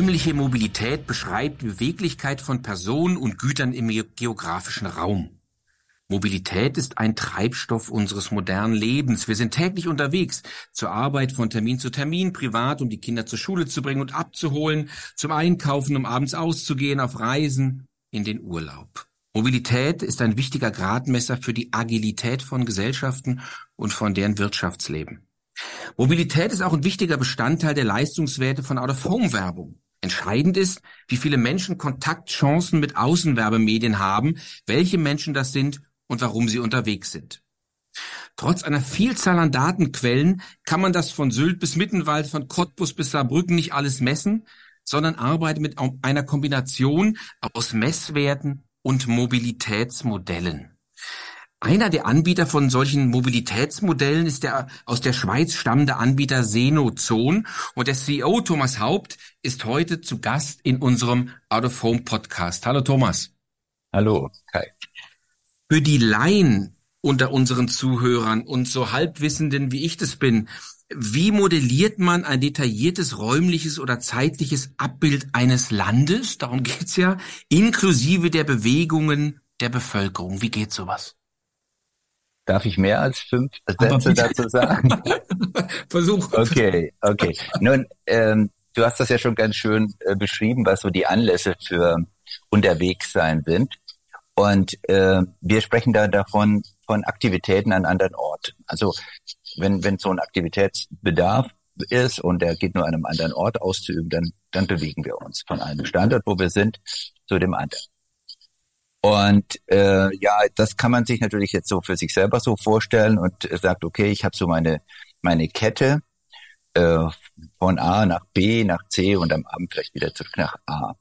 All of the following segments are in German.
Räumliche Mobilität beschreibt die Beweglichkeit von Personen und Gütern im geografischen Raum. Mobilität ist ein Treibstoff unseres modernen Lebens. Wir sind täglich unterwegs, zur Arbeit, von Termin zu Termin, privat, um die Kinder zur Schule zu bringen und abzuholen, zum Einkaufen, um abends auszugehen, auf Reisen, in den Urlaub. Mobilität ist ein wichtiger Gradmesser für die Agilität von Gesellschaften und von deren Wirtschaftsleben. Mobilität ist auch ein wichtiger Bestandteil der Leistungswerte von Out-of-Home-Werbung. Entscheidend ist, wie viele Menschen Kontaktchancen mit Außenwerbemedien haben, welche Menschen das sind und warum sie unterwegs sind. Trotz einer Vielzahl an Datenquellen kann man das von Sylt bis Mittenwald, von Cottbus bis Saarbrücken nicht alles messen, sondern arbeitet mit einer Kombination aus Messwerten und Mobilitätsmodellen. Einer der Anbieter von solchen Mobilitätsmodellen ist der aus der Schweiz stammende Anbieter Senozon und der CEO Thomas Haupt ist heute zu Gast in unserem Out of Home Podcast. Hallo Thomas. Hallo Kai. Für die Laien unter unseren Zuhörern und so Halbwissenden, wie ich das bin, wie modelliert man ein detailliertes räumliches oder zeitliches Abbild eines Landes? Darum geht's ja, inklusive der Bewegungen der Bevölkerung. Wie geht sowas? Darf ich mehr als fünf Sätze dazu sagen? Versuch. Okay, okay. Nun, ähm, du hast das ja schon ganz schön äh, beschrieben, was so die Anlässe für unterwegs sein sind. Und äh, wir sprechen da davon von Aktivitäten an anderen Orten. Also wenn, wenn so ein Aktivitätsbedarf ist und der geht nur an einem anderen Ort auszuüben, dann, dann bewegen wir uns von einem Standort, wo wir sind, zu dem anderen. Und äh, ja, das kann man sich natürlich jetzt so für sich selber so vorstellen und sagt, okay, ich habe so meine meine Kette äh, von A nach B nach C und am Abend vielleicht wieder zurück nach A.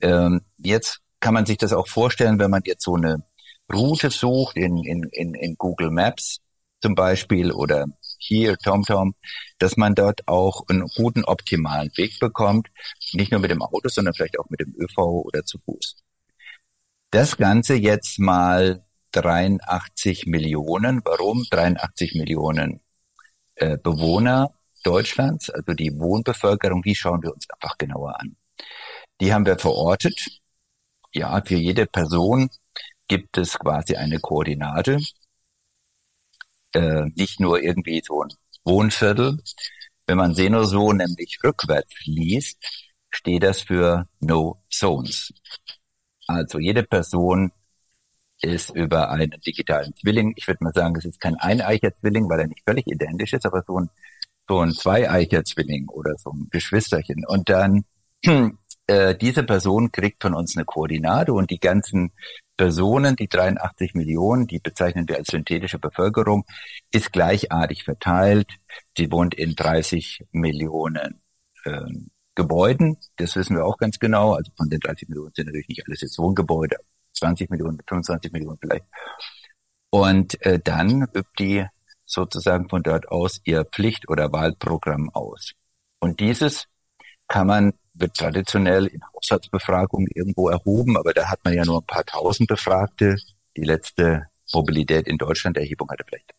Ähm, jetzt kann man sich das auch vorstellen, wenn man jetzt so eine Route sucht in, in, in, in Google Maps zum Beispiel oder hier TomTom, dass man dort auch einen guten optimalen Weg bekommt, nicht nur mit dem Auto, sondern vielleicht auch mit dem ÖV oder zu Fuß. Das Ganze jetzt mal 83 Millionen. Warum 83 Millionen äh, Bewohner Deutschlands, also die Wohnbevölkerung, die schauen wir uns einfach genauer an. Die haben wir verortet ja, für jede Person gibt es quasi eine Koordinate. Äh, nicht nur irgendwie so ein Wohnviertel. Wenn man Senoso nämlich rückwärts liest, steht das für No Zones. Also jede Person ist über einen digitalen Zwilling. Ich würde mal sagen, es ist kein eineicher Zwilling, weil er nicht völlig identisch ist, aber so ein, so ein zweieicher Zwilling oder so ein Geschwisterchen. Und dann äh, diese Person kriegt von uns eine Koordinate und die ganzen Personen, die 83 Millionen, die bezeichnen wir als synthetische Bevölkerung, ist gleichartig verteilt. Sie wohnt in 30 Millionen äh, Gebäuden. Das wissen wir auch ganz genau. Also von den 30 Millionen sind natürlich nicht alles jetzt Wohngebäude. 20 Millionen, 25 Millionen vielleicht. Und äh, dann übt die sozusagen von dort aus ihr Pflicht- oder Wahlprogramm aus. Und dieses kann man wird traditionell in Haushaltsbefragungen irgendwo erhoben, aber da hat man ja nur ein paar tausend Befragte. Die letzte Mobilität in Deutschland Erhebung hatte vielleicht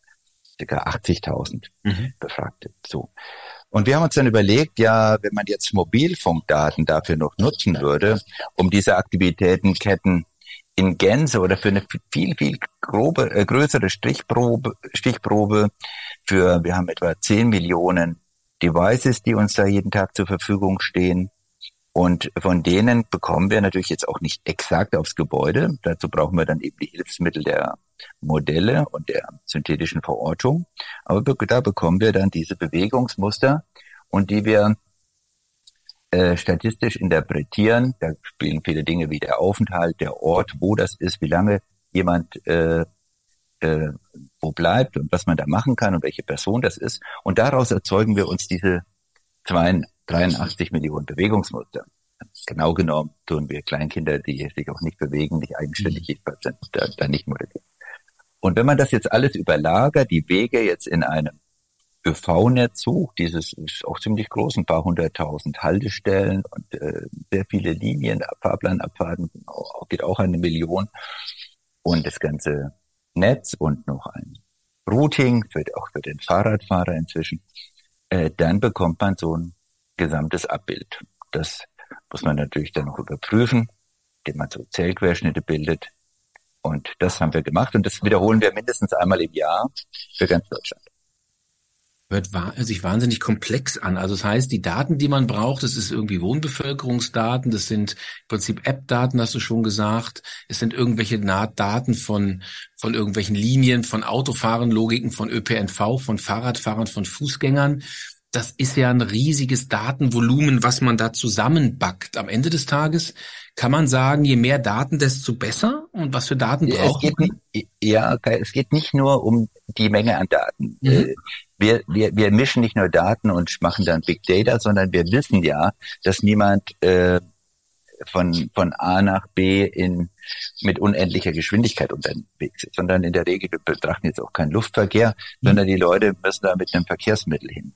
ca. 80.000 mhm. Befragte. So. Und wir haben uns dann überlegt, ja, wenn man jetzt Mobilfunkdaten dafür noch nutzen würde, um diese Aktivitätenketten in Gänze oder für eine viel, viel grobe, äh, größere Stichprobe, Stichprobe für, wir haben etwa 10 Millionen Devices, die uns da jeden Tag zur Verfügung stehen, und von denen bekommen wir natürlich jetzt auch nicht exakt aufs Gebäude. Dazu brauchen wir dann eben die Hilfsmittel der Modelle und der synthetischen Verortung. Aber da bekommen wir dann diese Bewegungsmuster und die wir äh, statistisch interpretieren. Da spielen viele Dinge wie der Aufenthalt, der Ort, wo das ist, wie lange jemand äh, äh, wo bleibt und was man da machen kann und welche Person das ist. Und daraus erzeugen wir uns diese 83 Millionen Bewegungsmuster. Genau genommen tun wir Kleinkinder, die sich auch nicht bewegen, nicht eigenständig jedenfalls sind, da, da nicht modellieren. Und wenn man das jetzt alles überlagert, die Wege jetzt in einem ÖV-Netz sucht, dieses ist auch ziemlich groß, ein paar hunderttausend Haltestellen und äh, sehr viele Linien, Fahrplanabfahrten, geht auch eine Million. Und das ganze Netz und noch ein Routing, für, auch für den Fahrradfahrer inzwischen, äh, dann bekommt man so ein gesamtes Abbild. Das muss man natürlich dann noch überprüfen, indem man so Zellquerschnitte bildet. Und das haben wir gemacht und das wiederholen wir mindestens einmal im Jahr für ganz Deutschland hört sich wahnsinnig komplex an. Also das heißt, die Daten, die man braucht, das ist irgendwie Wohnbevölkerungsdaten, das sind im Prinzip App-Daten, hast du schon gesagt. Es sind irgendwelche Daten von, von irgendwelchen Linien, von Autofahren, Logiken, von ÖPNV, von Fahrradfahrern, von Fußgängern. Das ist ja ein riesiges Datenvolumen, was man da zusammenbackt. Am Ende des Tages kann man sagen, je mehr Daten, desto besser? Und was für Daten ja, braucht es geht, Ja, es geht nicht nur um die Menge an Daten. Mhm. Äh, wir, wir, wir mischen nicht nur Daten und machen dann Big Data, sondern wir wissen ja, dass niemand äh, von, von A nach B in, mit unendlicher Geschwindigkeit unterwegs ist, sondern in der Regel, wir betrachten jetzt auch keinen Luftverkehr, mhm. sondern die Leute müssen da mit einem Verkehrsmittel hin.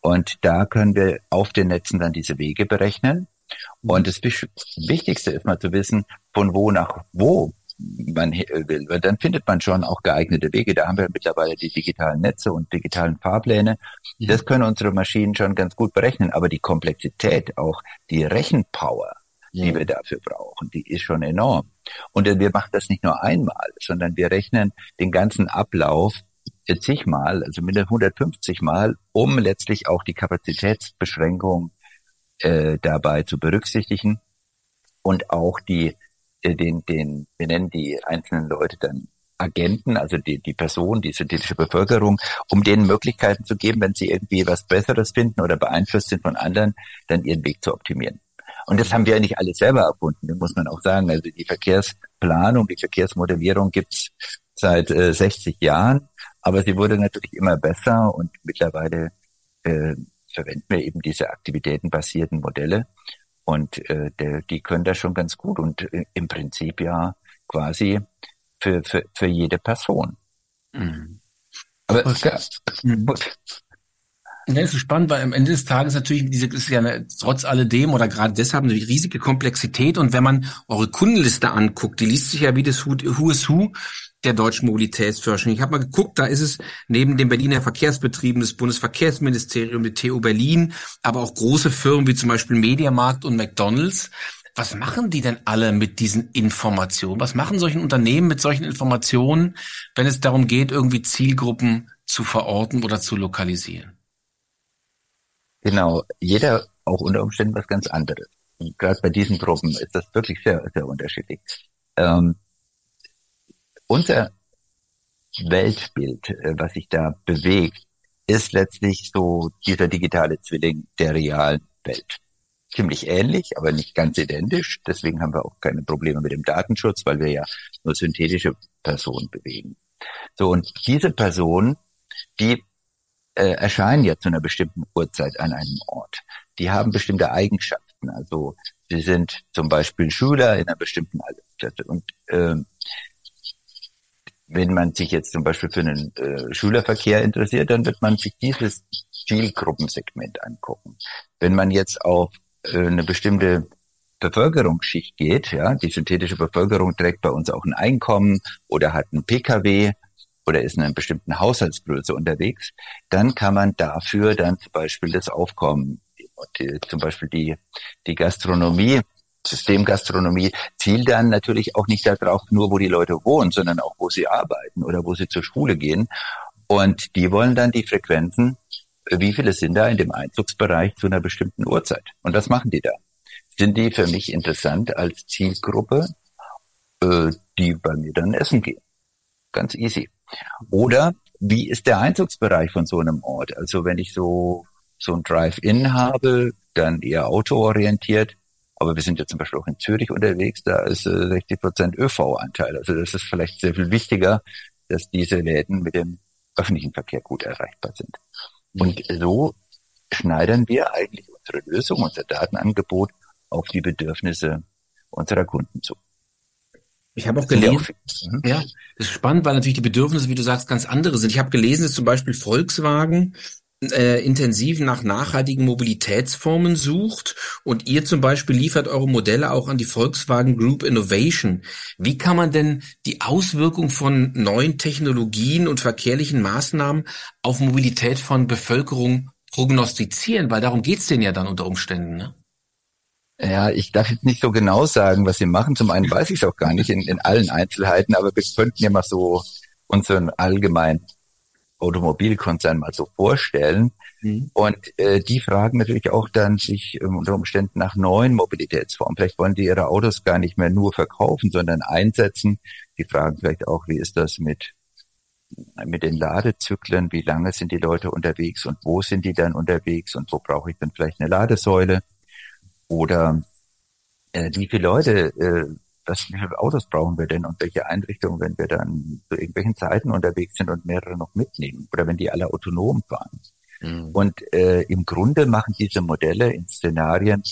Und da können wir auf den Netzen dann diese Wege berechnen. Und das Wichtigste ist mal zu wissen, von wo nach wo man will. Weil dann findet man schon auch geeignete Wege. Da haben wir mittlerweile die digitalen Netze und digitalen Fahrpläne. Das können unsere Maschinen schon ganz gut berechnen. Aber die Komplexität, auch die Rechenpower, ja. die wir dafür brauchen, die ist schon enorm. Und wir machen das nicht nur einmal, sondern wir rechnen den ganzen Ablauf zigmal, also mit 150 Mal, um letztlich auch die Kapazitätsbeschränkung äh, dabei zu berücksichtigen und auch die äh, den, den, wir nennen die einzelnen Leute dann Agenten, also die, die Person, die synthetische Bevölkerung, um denen Möglichkeiten zu geben, wenn sie irgendwie was Besseres finden oder beeinflusst sind von anderen, dann ihren Weg zu optimieren. Und das haben wir ja nicht alle selber erfunden, muss man auch sagen. Also die Verkehrsplanung, die Verkehrsmodellierung gibt's seit äh, 60 Jahren, aber sie wurde natürlich immer besser und mittlerweile äh, verwenden wir eben diese aktivitätenbasierten Modelle. Und äh, der, die können das schon ganz gut und äh, im Prinzip ja quasi für, für, für jede Person. Mhm. Aber okay. ja, gut. Ja, das ist spannend, weil am Ende des Tages natürlich, diese ist ja eine, trotz alledem oder gerade deshalb eine riesige Komplexität. Und wenn man eure Kundenliste anguckt, die liest sich ja wie das Who is Who der deutschen Mobilitätsforschung. Ich habe mal geguckt, da ist es neben den Berliner Verkehrsbetrieben des Bundesverkehrsministeriums, die TU Berlin, aber auch große Firmen wie zum Beispiel Mediamarkt und McDonalds. Was machen die denn alle mit diesen Informationen? Was machen solche Unternehmen mit solchen Informationen, wenn es darum geht, irgendwie Zielgruppen zu verorten oder zu lokalisieren? Genau, jeder auch unter Umständen was ganz anderes. Und gerade bei diesen Gruppen ist das wirklich sehr, sehr unterschiedlich. Ähm, unser Weltbild, äh, was sich da bewegt, ist letztlich so dieser digitale Zwilling der realen Welt. Ziemlich ähnlich, aber nicht ganz identisch. Deswegen haben wir auch keine Probleme mit dem Datenschutz, weil wir ja nur synthetische Personen bewegen. So, und diese Personen, die äh, erscheinen ja zu einer bestimmten Uhrzeit an einem Ort. Die haben bestimmte Eigenschaften. Also sie sind zum Beispiel Schüler in einer bestimmten Altersklasse. Und äh, wenn man sich jetzt zum Beispiel für einen äh, Schülerverkehr interessiert, dann wird man sich dieses Zielgruppensegment angucken. Wenn man jetzt auf äh, eine bestimmte Bevölkerungsschicht geht, ja, die synthetische Bevölkerung trägt bei uns auch ein Einkommen oder hat einen Pkw oder ist in einer bestimmten Haushaltsgröße unterwegs, dann kann man dafür dann zum Beispiel das Aufkommen, die, zum Beispiel die, die Gastronomie Systemgastronomie zielt dann natürlich auch nicht darauf, nur wo die Leute wohnen, sondern auch wo sie arbeiten oder wo sie zur Schule gehen. Und die wollen dann die Frequenzen, wie viele sind da in dem Einzugsbereich zu einer bestimmten Uhrzeit? Und was machen die da? Sind die für mich interessant als Zielgruppe, äh, die bei mir dann essen gehen? Ganz easy. Oder wie ist der Einzugsbereich von so einem Ort? Also wenn ich so so ein Drive-In habe, dann eher autoorientiert, aber wir sind ja zum Beispiel auch in Zürich unterwegs, da ist äh, 60 Prozent ÖV-Anteil. Also das ist vielleicht sehr viel wichtiger, dass diese Läden mit dem öffentlichen Verkehr gut erreichbar sind. Und so schneidern wir eigentlich unsere Lösung, unser Datenangebot auf die Bedürfnisse unserer Kunden zu. Ich habe auch gelesen, mhm. ja, das ist spannend, weil natürlich die Bedürfnisse, wie du sagst, ganz andere sind. Ich habe gelesen, dass zum Beispiel Volkswagen äh, intensiv nach nachhaltigen Mobilitätsformen sucht und ihr zum Beispiel liefert eure Modelle auch an die Volkswagen Group Innovation. Wie kann man denn die Auswirkung von neuen Technologien und verkehrlichen Maßnahmen auf Mobilität von Bevölkerung prognostizieren? Weil darum geht's denen ja dann unter Umständen. Ne? Ja, ich darf jetzt nicht so genau sagen, was sie machen. Zum einen weiß ich es auch gar nicht in, in allen Einzelheiten, aber wir könnten ja mal so unseren allgemeinen Automobilkonzern mal so vorstellen. Mhm. Und äh, die fragen natürlich auch dann sich äh, unter Umständen nach neuen Mobilitätsformen. Vielleicht wollen die ihre Autos gar nicht mehr nur verkaufen, sondern einsetzen. Die fragen vielleicht auch, wie ist das mit mit den Ladezyklen, wie lange sind die Leute unterwegs und wo sind die dann unterwegs und wo brauche ich dann vielleicht eine Ladesäule? Oder äh, wie viele Leute, äh, was wie viele Autos brauchen wir denn und welche Einrichtungen, wenn wir dann zu irgendwelchen Zeiten unterwegs sind und mehrere noch mitnehmen oder wenn die alle autonom fahren? Mhm. Und äh, im Grunde machen diese Modelle in Szenarien,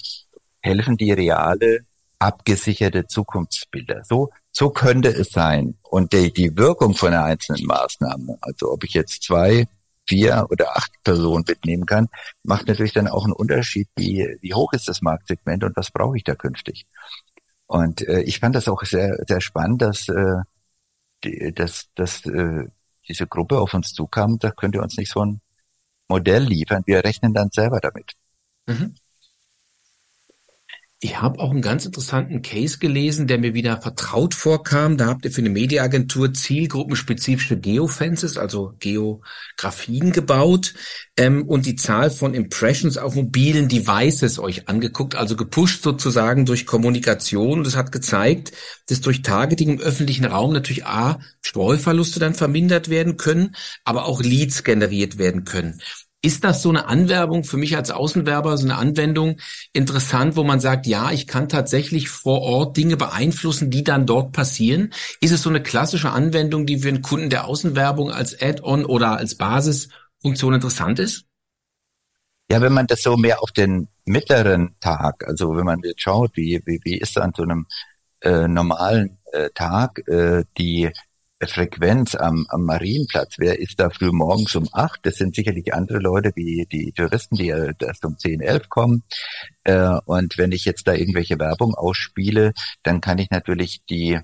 helfen die reale, abgesicherte Zukunftsbilder. So, so könnte es sein. Und die, die Wirkung von einer einzelnen Maßnahme, also ob ich jetzt zwei, vier oder acht Personen mitnehmen kann, macht natürlich dann auch einen Unterschied, wie, wie hoch ist das Marktsegment und was brauche ich da künftig. Und äh, ich fand das auch sehr, sehr spannend, dass, äh, die, dass, dass äh, diese Gruppe auf uns zukam, da könnt ihr uns nicht so ein Modell liefern. Wir rechnen dann selber damit. Mhm. Ich habe auch einen ganz interessanten Case gelesen, der mir wieder vertraut vorkam. Da habt ihr für eine Mediaagentur zielgruppenspezifische Geofences, also Geografien gebaut ähm, und die Zahl von Impressions auf mobilen Devices euch angeguckt, also gepusht sozusagen durch Kommunikation. Und das hat gezeigt, dass durch Targeting im öffentlichen Raum natürlich A, Streuverluste dann vermindert werden können, aber auch Leads generiert werden können. Ist das so eine Anwerbung für mich als Außenwerber, so eine Anwendung interessant, wo man sagt, ja, ich kann tatsächlich vor Ort Dinge beeinflussen, die dann dort passieren? Ist es so eine klassische Anwendung, die für einen Kunden der Außenwerbung als Add-on oder als Basisfunktion interessant ist? Ja, wenn man das so mehr auf den mittleren Tag, also wenn man jetzt schaut, wie, wie, wie ist an so einem äh, normalen äh, Tag äh, die Frequenz am, am Marienplatz. Wer ist da früh morgens um acht? Das sind sicherlich andere Leute wie die Touristen, die erst um zehn, elf kommen. Äh, und wenn ich jetzt da irgendwelche Werbung ausspiele, dann kann ich natürlich die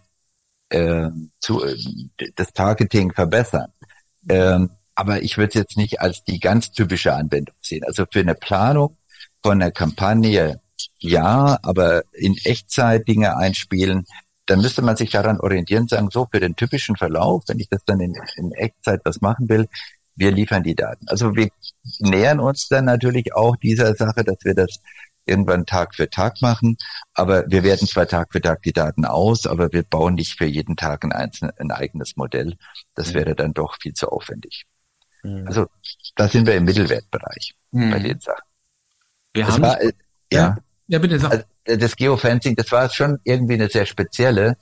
äh, zu, das Targeting verbessern. Ähm, aber ich würde es jetzt nicht als die ganz typische Anwendung sehen. Also für eine Planung von einer Kampagne ja, aber in Echtzeit Dinge einspielen, dann müsste man sich daran orientieren, sagen, so für den typischen Verlauf, wenn ich das dann in, in Echtzeit was machen will, wir liefern die Daten. Also wir nähern uns dann natürlich auch dieser Sache, dass wir das irgendwann Tag für Tag machen, aber wir werden zwar Tag für Tag die Daten aus, aber wir bauen nicht für jeden Tag ein, einzelne, ein eigenes Modell. Das mhm. wäre dann doch viel zu aufwendig. Mhm. Also da sind wir im Mittelwertbereich mhm. bei den Sachen. Wir das haben war, äh, ja, ja, bitte sag. Also, das Geofencing, das war schon irgendwie eine sehr spezielle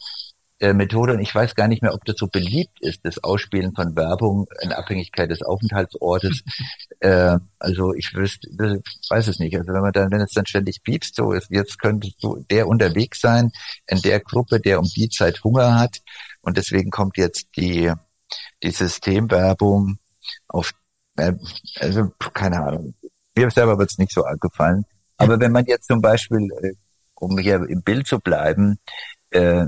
äh, Methode und ich weiß gar nicht mehr, ob das so beliebt ist, das Ausspielen von Werbung in Abhängigkeit des Aufenthaltsortes. äh, also ich wüsste, weiß es nicht. Also wenn man dann, wenn es dann ständig piepst, so ist, jetzt könnte so der unterwegs sein in der Gruppe, der um die Zeit Hunger hat und deswegen kommt jetzt die die Systemwerbung auf, äh, also keine Ahnung. Mir selber wird es nicht so gefallen. Aber wenn man jetzt zum Beispiel, äh, um hier im Bild zu bleiben, äh,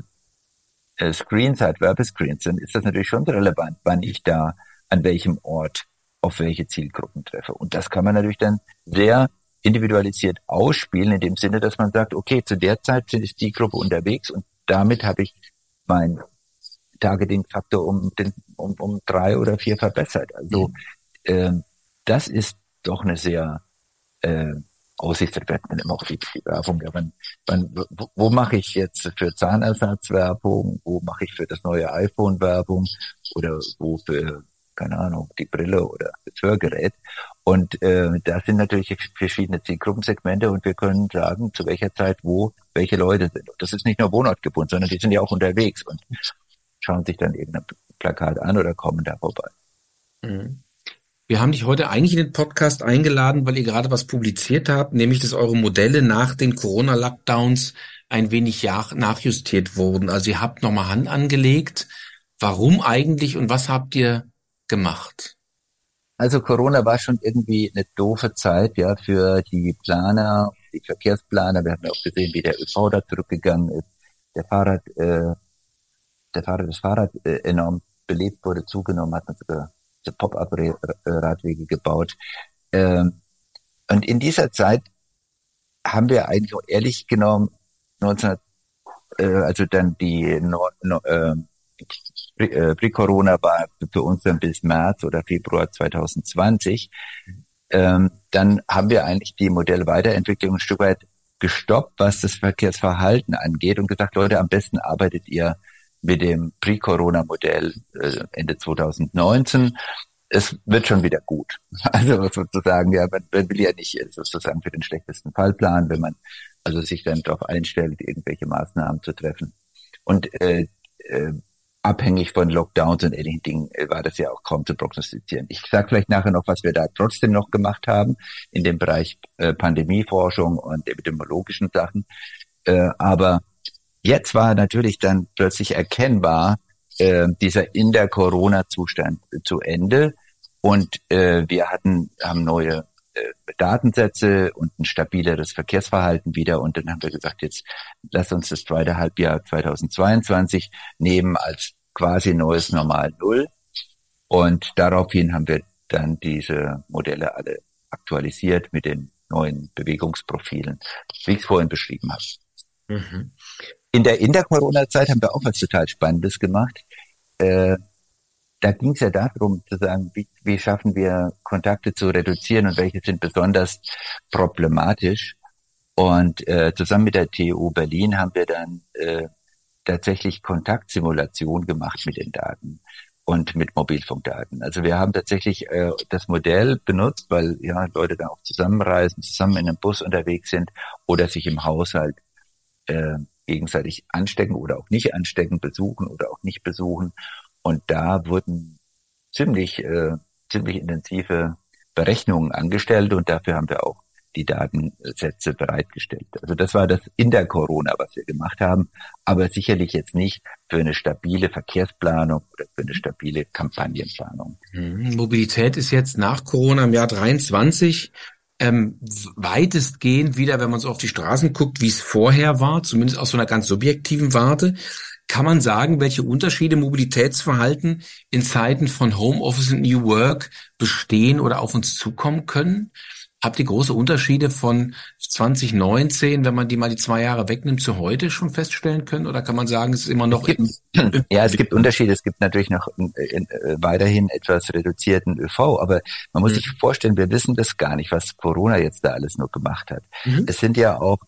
äh, Screens hat, Werbescreens, dann ist das natürlich schon relevant, wann ich da an welchem Ort auf welche Zielgruppen treffe. Und das kann man natürlich dann sehr individualisiert ausspielen, in dem Sinne, dass man sagt, okay, zu der Zeit ist die Gruppe unterwegs und damit habe ich mein Targeting-Faktor um, den, um, um drei oder vier verbessert. Also äh, das ist doch eine sehr äh, Aussicht immer auch viel, Werbung. Ja, wann, wann, wo, wo mache ich jetzt für Zahnersatz Werbung? Wo mache ich für das neue iPhone Werbung? Oder wo für, keine Ahnung, die Brille oder das Hörgerät? Und äh, da sind natürlich verschiedene Zielgruppensegmente und wir können sagen, zu welcher Zeit wo welche Leute sind. Und das ist nicht nur wohnortgebunden, sondern die sind ja auch unterwegs und schauen sich dann irgendein Plakat an oder kommen da vorbei. Mhm. Wir haben dich heute eigentlich in den Podcast eingeladen, weil ihr gerade was publiziert habt, nämlich dass eure Modelle nach den Corona-Lockdowns ein wenig nachjustiert wurden. Also ihr habt nochmal Hand angelegt. Warum eigentlich und was habt ihr gemacht? Also Corona war schon irgendwie eine doofe Zeit, ja, für die Planer, die Verkehrsplaner. Wir haben ja auch gesehen, wie der ÖV da zurückgegangen ist. Der Fahrrad, äh, der Fahrrad, das Fahrrad äh, enorm belebt wurde, zugenommen hat man sogar Pop-up-Radwege gebaut. Ähm, und in dieser Zeit haben wir eigentlich ehrlich genommen 19, äh, also dann die no, no, äh, äh, Pre-Corona war für uns dann bis März oder Februar 2020. Ähm, dann haben wir eigentlich die Modellweiterentwicklung ein Stück weit gestoppt, was das Verkehrsverhalten angeht und gesagt, Leute, am besten arbeitet ihr mit dem Pre-Corona-Modell äh, Ende 2019. Es wird schon wieder gut. Also sozusagen, ja, man, man will ja nicht sozusagen für den schlechtesten Fall planen, wenn man also sich dann darauf einstellt, irgendwelche Maßnahmen zu treffen. Und äh, äh, abhängig von Lockdowns und ähnlichen Dingen äh, war das ja auch kaum zu prognostizieren. Ich sage vielleicht nachher noch, was wir da trotzdem noch gemacht haben in dem Bereich äh, Pandemieforschung und epidemiologischen Sachen. Äh, aber jetzt war natürlich dann plötzlich erkennbar äh, dieser in der Corona-Zustand zu Ende und äh, wir hatten haben neue äh, Datensätze und ein stabileres Verkehrsverhalten wieder. Und dann haben wir gesagt, jetzt lass uns das zweite Halbjahr 2022 nehmen als quasi neues Normal Null. Und daraufhin haben wir dann diese Modelle alle aktualisiert mit den neuen Bewegungsprofilen, wie ich es vorhin beschrieben habe. Mhm. In der, in der Corona-Zeit haben wir auch was total Spannendes gemacht. Äh, da ging es ja darum zu sagen, wie, wie schaffen wir Kontakte zu reduzieren und welche sind besonders problematisch. Und äh, zusammen mit der TU Berlin haben wir dann äh, tatsächlich Kontaktsimulation gemacht mit den Daten und mit Mobilfunkdaten. Also wir haben tatsächlich äh, das Modell benutzt, weil ja Leute da auch zusammenreisen, zusammen in einem Bus unterwegs sind oder sich im Haushalt äh, gegenseitig anstecken oder auch nicht anstecken, besuchen oder auch nicht besuchen. Und da wurden ziemlich, äh, ziemlich intensive Berechnungen angestellt und dafür haben wir auch die Datensätze bereitgestellt. Also das war das in der Corona, was wir gemacht haben, aber sicherlich jetzt nicht für eine stabile Verkehrsplanung oder für eine stabile Kampagnenplanung. Mhm. Mobilität ist jetzt nach Corona im Jahr 23 ähm, weitestgehend wieder, wenn man so auf die Straßen guckt, wie es vorher war, zumindest aus so einer ganz subjektiven Warte. Kann man sagen, welche Unterschiede Mobilitätsverhalten in Zeiten von Homeoffice und New Work bestehen oder auf uns zukommen können? Habt ihr große Unterschiede von 2019, wenn man die mal die zwei Jahre wegnimmt, zu heute schon feststellen können? Oder kann man sagen, es ist immer noch... Es gibt, ja, es gibt Unterschiede. Es gibt natürlich noch äh, äh, weiterhin etwas reduzierten ÖV, aber man muss mhm. sich vorstellen, wir wissen das gar nicht, was Corona jetzt da alles nur gemacht hat. Mhm. Es sind ja auch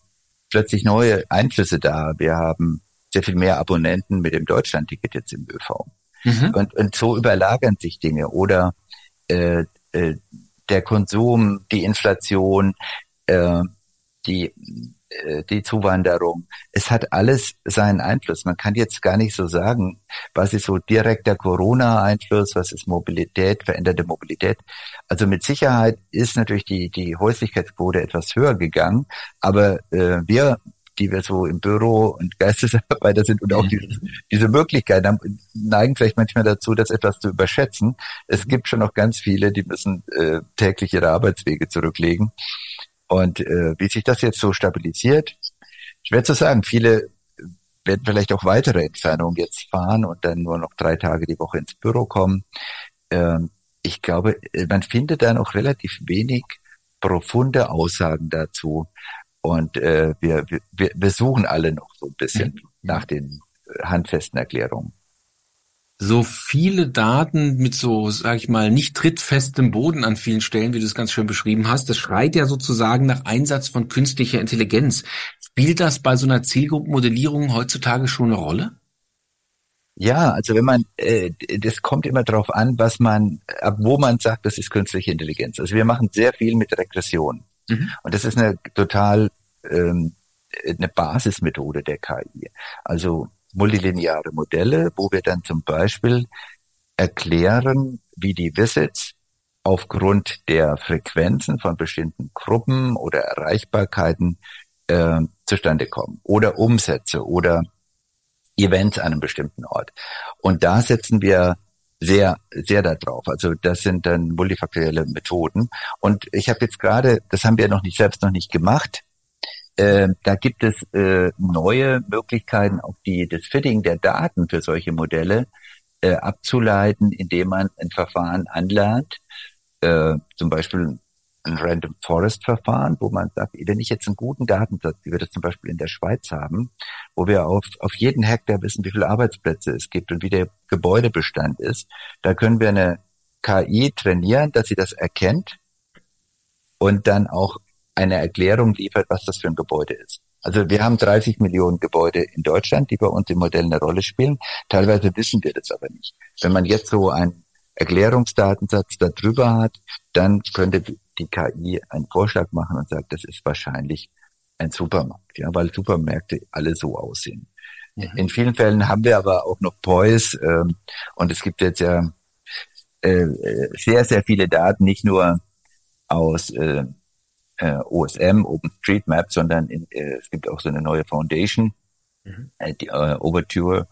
plötzlich neue Einflüsse da. Wir haben sehr viel mehr Abonnenten mit dem Deutschlandticket jetzt im ÖV. Mhm. Und, und so überlagern sich Dinge. Oder äh, äh, der Konsum, die Inflation, äh, die, äh, die Zuwanderung. Es hat alles seinen Einfluss. Man kann jetzt gar nicht so sagen, was ist so direkter Corona-Einfluss, was ist Mobilität, veränderte Mobilität. Also mit Sicherheit ist natürlich die, die Häuslichkeitsquote etwas höher gegangen, aber äh, wir die wir so im Büro und Geistesarbeiter sind und auch mhm. diese, diese Möglichkeit haben, neigen vielleicht manchmal dazu, das etwas zu überschätzen. Es gibt schon noch ganz viele, die müssen äh, täglich ihre Arbeitswege zurücklegen. Und äh, wie sich das jetzt so stabilisiert, schwer zu sagen. Viele werden vielleicht auch weitere Entfernungen jetzt fahren und dann nur noch drei Tage die Woche ins Büro kommen. Ähm, ich glaube, man findet da noch relativ wenig profunde Aussagen dazu. Und äh, wir, wir, wir suchen alle noch so ein bisschen mhm. nach den äh, handfesten Erklärungen. So viele Daten mit so, sag ich mal, nicht trittfestem Boden an vielen Stellen, wie du es ganz schön beschrieben hast, das schreit ja sozusagen nach Einsatz von künstlicher Intelligenz. Spielt das bei so einer Zielgruppenmodellierung heutzutage schon eine Rolle? Ja, also wenn man, äh, das kommt immer darauf an, was man, ab wo man sagt, das ist künstliche Intelligenz. Also wir machen sehr viel mit Regression. Mhm. Und das ist eine total ähm, eine Basismethode der KI. Also multilineare Modelle, wo wir dann zum Beispiel erklären, wie die Visits aufgrund der Frequenzen von bestimmten Gruppen oder Erreichbarkeiten äh, zustande kommen oder Umsätze oder Events an einem bestimmten Ort. Und da setzen wir sehr, sehr da drauf. Also das sind dann multifaktorielle Methoden. Und ich habe jetzt gerade, das haben wir noch nicht selbst noch nicht gemacht. Äh, da gibt es äh, neue Möglichkeiten, auch die das Fitting der Daten für solche Modelle äh, abzuleiten, indem man ein Verfahren anlernt, äh, zum Beispiel ein Random Forest Verfahren, wo man sagt, wenn ich jetzt einen guten Datensatz, wie wir das zum Beispiel in der Schweiz haben, wo wir auf, auf jeden Hektar wissen, wie viele Arbeitsplätze es gibt und wie der Gebäudebestand ist, da können wir eine KI trainieren, dass sie das erkennt und dann auch eine Erklärung liefert, was das für ein Gebäude ist. Also wir haben 30 Millionen Gebäude in Deutschland, die bei uns im Modell eine Rolle spielen. Teilweise wissen wir das aber nicht. Wenn man jetzt so einen Erklärungsdatensatz darüber hat, dann könnte die KI einen Vorschlag machen und sagt, das ist wahrscheinlich ein Supermarkt, ja, weil Supermärkte alle so aussehen. Mhm. In vielen Fällen haben wir aber auch noch POIs ähm, und es gibt jetzt ja äh, sehr, sehr viele Daten, nicht nur aus äh, äh, OSM, OpenStreetMap, sondern in, äh, es gibt auch so eine neue Foundation, mhm. äh, die äh, Overture,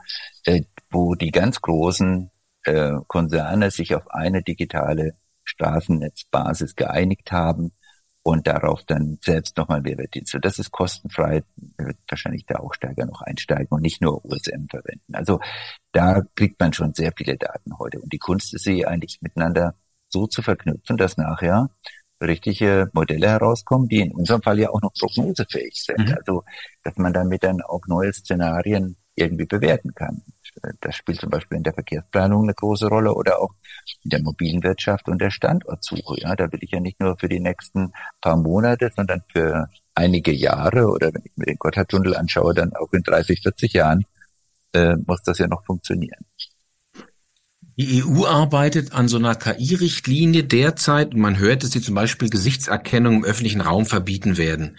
äh, wo die ganz großen äh, Konzerne sich auf eine digitale Straßennetzbasis geeinigt haben und darauf dann selbst nochmal Mehrwertdienste. Das ist kostenfrei, wird wahrscheinlich da auch stärker noch einsteigen und nicht nur OSM verwenden. Also da kriegt man schon sehr viele Daten heute. Und die Kunst ist sie eigentlich miteinander so zu verknüpfen, dass nachher richtige Modelle herauskommen, die in unserem Fall ja auch noch prognosefähig sind. Mhm. Also, dass man damit dann auch neue Szenarien irgendwie bewerten kann. Das spielt zum Beispiel in der Verkehrsplanung eine große Rolle oder auch in der mobilen Wirtschaft und der Standortsuche. Ja, da will ich ja nicht nur für die nächsten paar Monate, sondern für einige Jahre oder wenn ich mir den Gotthardtunnel anschaue, dann auch in 30, 40 Jahren äh, muss das ja noch funktionieren. Die EU arbeitet an so einer KI-Richtlinie derzeit und man hört, dass sie zum Beispiel Gesichtserkennung im öffentlichen Raum verbieten werden.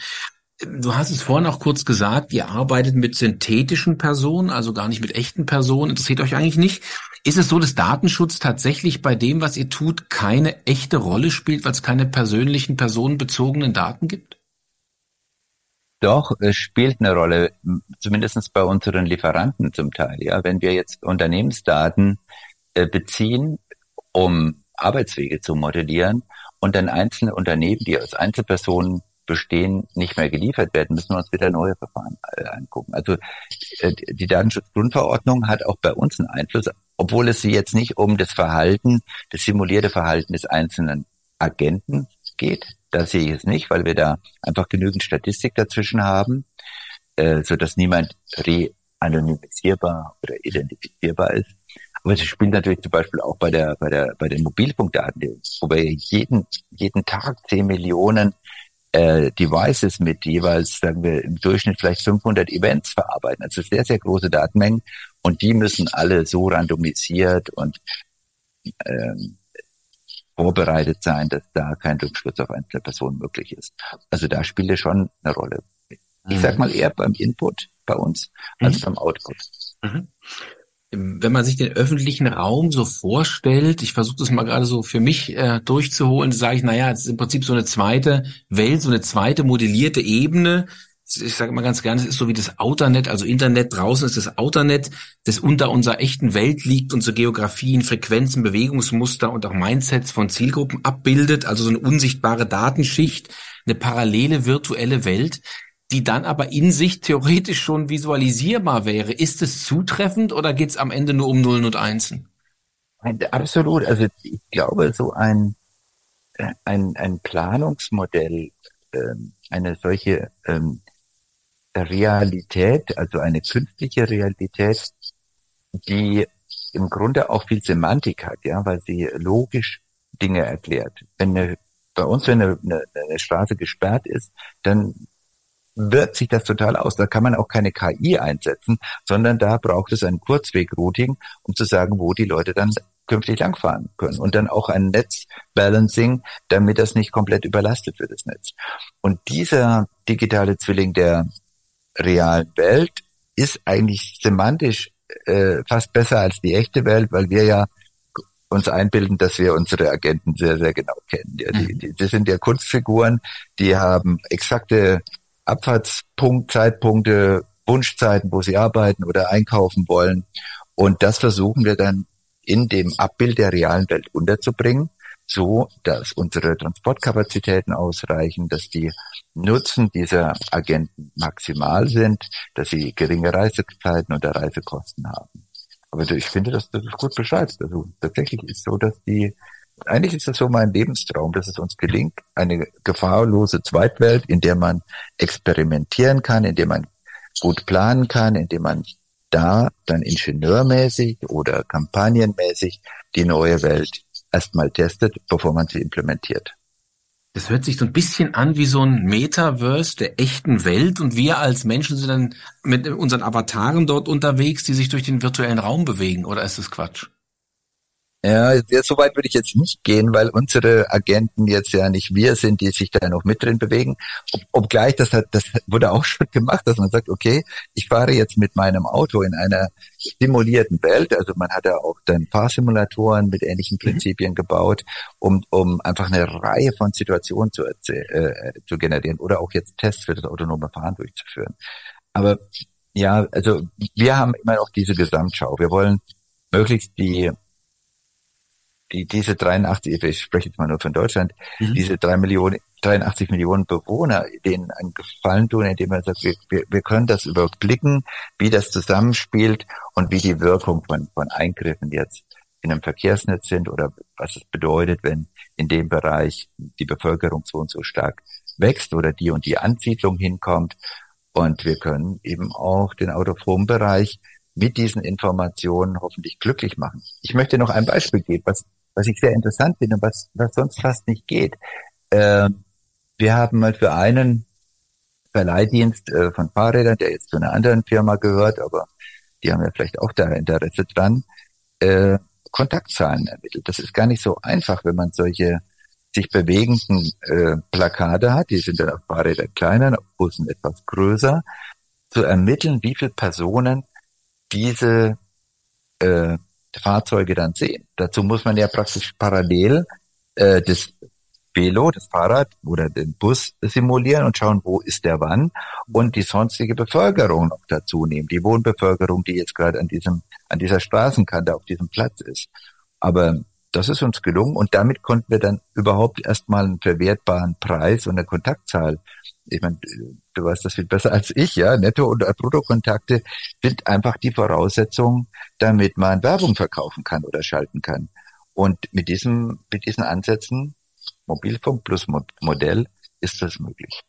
Du hast es vorhin auch kurz gesagt, ihr arbeitet mit synthetischen Personen, also gar nicht mit echten Personen. Interessiert euch eigentlich nicht. Ist es so, dass Datenschutz tatsächlich bei dem, was ihr tut, keine echte Rolle spielt, weil es keine persönlichen, personenbezogenen Daten gibt? Doch, es spielt eine Rolle, zumindest bei unseren Lieferanten zum Teil. Ja, wenn wir jetzt Unternehmensdaten äh, beziehen, um Arbeitswege zu modellieren und dann einzelne Unternehmen, die aus Einzelpersonen bestehen, nicht mehr geliefert werden, müssen wir uns wieder neue Verfahren äh, angucken. Also äh, die Datenschutzgrundverordnung hat auch bei uns einen Einfluss, obwohl es sie jetzt nicht um das Verhalten, das simulierte Verhalten des einzelnen Agenten geht. Das sehe ich es nicht, weil wir da einfach genügend Statistik dazwischen haben, äh, so dass niemand re-anonymisierbar oder identifizierbar ist. Aber es spielt natürlich zum Beispiel auch bei der, bei der, bei den Mobilfunkdaten, wo wir jeden, jeden Tag 10 Millionen äh, Devices mit jeweils, sagen wir, im Durchschnitt vielleicht 500 Events verarbeiten. Also sehr, sehr große Datenmengen und die müssen alle so randomisiert und ähm, vorbereitet sein, dass da kein Rückschluss auf einzelne Personen möglich ist. Also da spielt es schon eine Rolle. Ich sag mhm. mal eher beim Input bei uns als mhm. beim Output. Mhm wenn man sich den öffentlichen Raum so vorstellt, ich versuche das mal gerade so für mich äh, durchzuholen, sage ich, naja, es ist im Prinzip so eine zweite Welt, so eine zweite modellierte Ebene. Ich sage mal ganz gerne, es ist so wie das Outernet, also Internet, draußen ist das Outernet, das unter unserer echten Welt liegt, unsere Geografien, Frequenzen, Bewegungsmuster und auch Mindsets von Zielgruppen abbildet, also so eine unsichtbare Datenschicht, eine parallele virtuelle Welt die dann aber in sich theoretisch schon visualisierbar wäre. Ist es zutreffend oder geht es am Ende nur um Nullen und Einsen? Absolut. Also ich glaube, so ein, äh, ein, ein Planungsmodell, ähm, eine solche ähm, Realität, also eine künstliche Realität, die im Grunde auch viel Semantik hat, ja, weil sie logisch Dinge erklärt. Wenn eine, bei uns, wenn eine, eine, eine Straße gesperrt ist, dann wirkt sich das total aus. Da kann man auch keine KI einsetzen, sondern da braucht es ein Kurzweg-Routing, um zu sagen, wo die Leute dann künftig langfahren können. Und dann auch ein Netzbalancing, damit das nicht komplett überlastet wird, das Netz. Und dieser digitale Zwilling der realen Welt ist eigentlich semantisch äh, fast besser als die echte Welt, weil wir ja uns einbilden, dass wir unsere Agenten sehr, sehr genau kennen. Ja, die, mhm. die, das sind ja Kunstfiguren, die haben exakte Abfahrtspunkt, Zeitpunkte, Wunschzeiten, wo sie arbeiten oder einkaufen wollen. Und das versuchen wir dann in dem Abbild der realen Welt unterzubringen, so dass unsere Transportkapazitäten ausreichen, dass die Nutzen dieser Agenten maximal sind, dass sie geringe Reisezeiten oder Reisekosten haben. Aber ich finde, dass du das gut beschreibst. Also tatsächlich ist so, dass die eigentlich ist das so mein Lebenstraum, dass es uns gelingt, eine gefahrlose Zweitwelt, in der man experimentieren kann, in der man gut planen kann, in der man da dann ingenieurmäßig oder kampagnenmäßig die neue Welt erstmal testet, bevor man sie implementiert. Das hört sich so ein bisschen an wie so ein Metaverse der echten Welt und wir als Menschen sind dann mit unseren Avataren dort unterwegs, die sich durch den virtuellen Raum bewegen, oder ist das Quatsch? Ja, so weit würde ich jetzt nicht gehen, weil unsere Agenten jetzt ja nicht wir sind, die sich da noch mit drin bewegen. Ob, obgleich, das hat, das wurde auch schon gemacht, dass man sagt, okay, ich fahre jetzt mit meinem Auto in einer simulierten Welt. Also man hat ja auch dann Fahrsimulatoren mit ähnlichen mhm. Prinzipien mhm. gebaut, um, um einfach eine Reihe von Situationen zu, äh, zu generieren oder auch jetzt Tests für das autonome Fahren durchzuführen. Aber ja, also wir haben immer noch diese Gesamtschau. Wir wollen möglichst die die, diese 83, ich spreche jetzt mal nur von Deutschland, mhm. diese drei Millionen, 83 Millionen Bewohner, denen einen Gefallen tun, indem man sagt, wir, wir, wir können das überblicken, wie das zusammenspielt und wie die Wirkung von, von Eingriffen jetzt in einem Verkehrsnetz sind oder was es bedeutet, wenn in dem Bereich die Bevölkerung so und so stark wächst oder die und die Ansiedlung hinkommt. Und wir können eben auch den Autophonbereich mit diesen Informationen hoffentlich glücklich machen. Ich möchte noch ein Beispiel geben, was was ich sehr interessant finde und was, was sonst fast nicht geht. Äh, wir haben mal für einen Verleihdienst äh, von Fahrrädern, der jetzt zu einer anderen Firma gehört, aber die haben ja vielleicht auch da Interesse dran, äh, Kontaktzahlen ermittelt. Das ist gar nicht so einfach, wenn man solche sich bewegenden äh, Plakate hat, die sind dann auf Fahrrädern kleiner, auf Bussen etwas größer, zu ermitteln, wie viele Personen diese äh, Fahrzeuge dann sehen. Dazu muss man ja praktisch parallel äh, das Velo, das Fahrrad oder den Bus simulieren und schauen, wo ist der wann und die sonstige Bevölkerung noch dazu nehmen, die Wohnbevölkerung, die jetzt gerade an diesem, an dieser Straßenkante auf diesem Platz ist. Aber das ist uns gelungen und damit konnten wir dann überhaupt erstmal einen verwertbaren Preis und eine Kontaktzahl. Ich meine, du weißt das viel besser als ich, ja. Netto- und Bruttokontakte sind einfach die Voraussetzungen, damit man Werbung verkaufen kann oder schalten kann. Und mit diesem, mit diesen Ansätzen, Mobilfunk plus Modell, ist das möglich.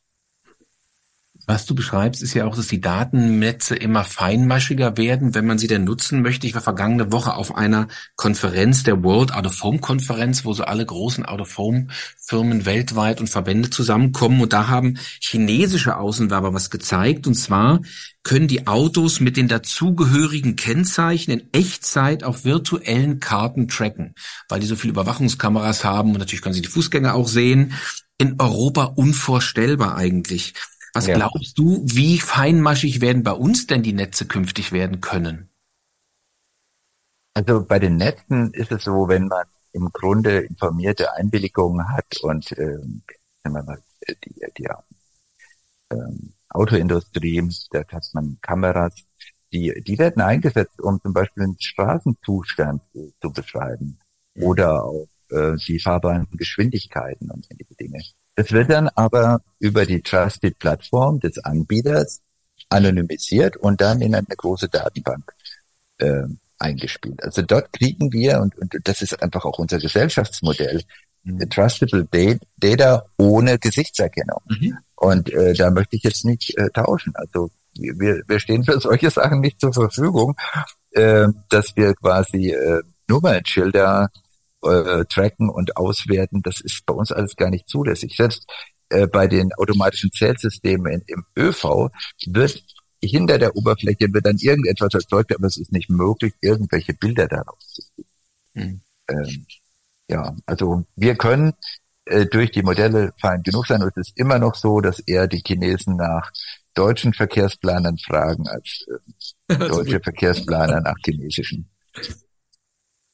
Was du beschreibst, ist ja auch, dass die Datennetze immer feinmaschiger werden, wenn man sie denn nutzen möchte. Ich war vergangene Woche auf einer Konferenz, der World Out of Home Konferenz, wo so alle großen Out of Home Firmen weltweit und Verbände zusammenkommen. Und da haben chinesische Außenwerber was gezeigt. Und zwar können die Autos mit den dazugehörigen Kennzeichen in Echtzeit auf virtuellen Karten tracken, weil die so viele Überwachungskameras haben. Und natürlich können sie die Fußgänger auch sehen. In Europa unvorstellbar eigentlich. Was ja. glaubst du, wie feinmaschig werden bei uns denn die Netze künftig werden können? Also bei den Netzen ist es so, wenn man im Grunde informierte Einwilligungen hat und ähm, mal, die, die ähm, Autoindustrie, da hat man Kameras, die, die werden eingesetzt, um zum Beispiel den Straßenzustand zu, zu beschreiben mhm. oder auch äh, die fahrbaren Geschwindigkeiten und ähnliche Dinge. Das wird dann aber über die Trusted-Plattform des Anbieters anonymisiert und dann in eine große Datenbank äh, eingespielt. Also dort kriegen wir, und, und das ist einfach auch unser Gesellschaftsmodell, mhm. Trustable Data ohne Gesichtserkennung. Mhm. Und äh, da möchte ich jetzt nicht äh, tauschen. Also wir, wir stehen für solche Sachen nicht zur Verfügung, äh, dass wir quasi äh, Nummernschilder äh, tracken und auswerten, das ist bei uns alles gar nicht zulässig. Selbst äh, bei den automatischen Zählsystemen in, im ÖV wird hinter der Oberfläche wird dann irgendetwas erzeugt, aber es ist nicht möglich, irgendwelche Bilder darauf zu sehen. Mhm. Ähm, ja, also wir können äh, durch die Modelle fein genug sein und es ist immer noch so, dass eher die Chinesen nach deutschen Verkehrsplanern fragen als äh, deutsche Verkehrsplaner nach chinesischen.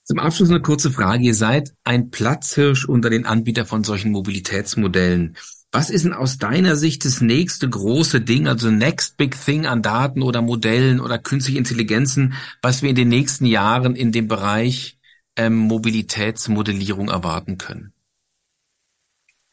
Zum Abschluss eine kurze Frage. Ihr seid ein Platzhirsch unter den Anbietern von solchen Mobilitätsmodellen. Was ist denn aus deiner Sicht das nächste große Ding, also next big thing an Daten oder Modellen oder künstliche Intelligenzen, was wir in den nächsten Jahren in dem Bereich ähm, Mobilitätsmodellierung erwarten können?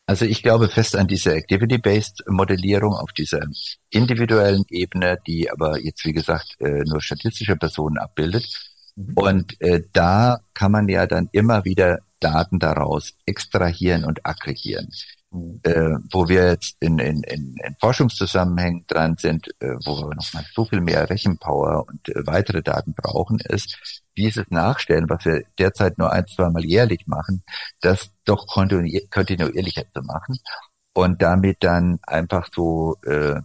Also ich glaube fest an diese Activity-Based Modellierung auf dieser individuellen Ebene, die aber jetzt wie gesagt äh, nur statistische Personen abbildet. Und äh, da kann man ja dann immer wieder Daten daraus extrahieren und aggregieren. Mhm. Äh, wo wir jetzt in, in, in, in Forschungszusammenhängen dran sind, äh, wo wir nochmal so viel mehr Rechenpower und äh, weitere Daten brauchen, ist dieses Nachstellen, was wir derzeit nur ein, zwei Mal jährlich machen, das doch kontinuierlicher zu machen und damit dann einfach so äh,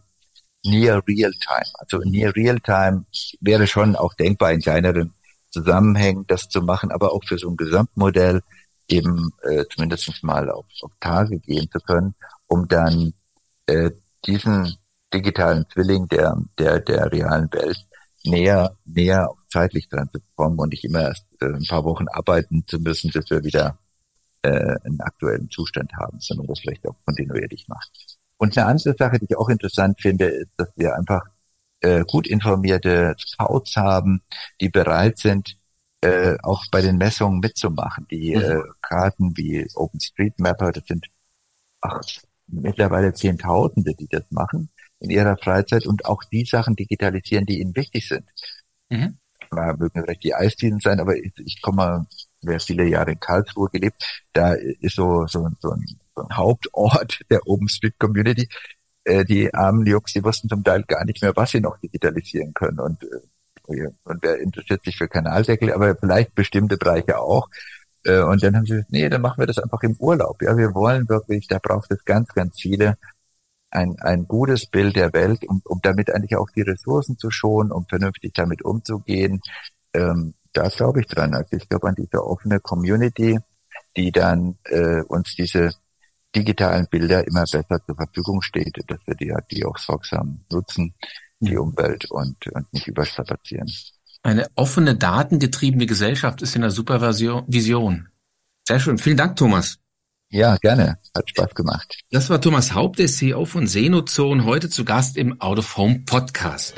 near real time. Also near real time wäre schon auch denkbar in kleineren Zusammenhängen das zu machen, aber auch für so ein Gesamtmodell eben äh, zumindest mal auf, auf Tage gehen zu können, um dann äh, diesen digitalen Zwilling der, der, der realen Welt näher, näher zeitlich dran zu bekommen und nicht immer erst äh, ein paar Wochen arbeiten zu müssen, bis wir wieder äh, einen aktuellen Zustand haben, sondern das vielleicht auch kontinuierlich macht. Und eine andere Sache, die ich auch interessant finde, ist, dass wir einfach äh, gut informierte Scouts haben, die bereit sind, äh, auch bei den Messungen mitzumachen. Die mhm. äh, Karten wie OpenStreetMapper, das sind ach, mittlerweile Zehntausende, die das machen in ihrer Freizeit und auch die Sachen digitalisieren, die ihnen wichtig sind. Mhm. Mal mögen vielleicht die Eisdielen sein, aber ich, ich komme, wer viele Jahre in Karlsruhe gelebt, da ist so, so, so, ein, so ein Hauptort der OpenStreet Community. Äh, die armen Jungs, die wussten zum Teil gar nicht mehr, was sie noch digitalisieren können und äh, und wer interessiert sich für Kanaldeckel, aber vielleicht bestimmte Bereiche auch. Äh, und dann haben sie gesagt, nee, dann machen wir das einfach im Urlaub. Ja, wir wollen wirklich, da braucht es ganz, ganz viele, ein, ein gutes Bild der Welt, um, um damit eigentlich auch die Ressourcen zu schonen, um vernünftig damit umzugehen. Ähm, da glaube ich dran. Also ich glaube an diese offene Community, die dann äh, uns diese digitalen Bilder immer besser zur Verfügung steht, dass wir die, die auch sorgsam nutzen die Umwelt und, und nicht überstrapazieren. Eine offene, datengetriebene Gesellschaft ist in der Supervision. Sehr schön. Vielen Dank, Thomas. Ja, gerne. Hat Spaß gemacht. Das war Thomas Haupt, der CEO von Senozone, heute zu Gast im Out of Home Podcast.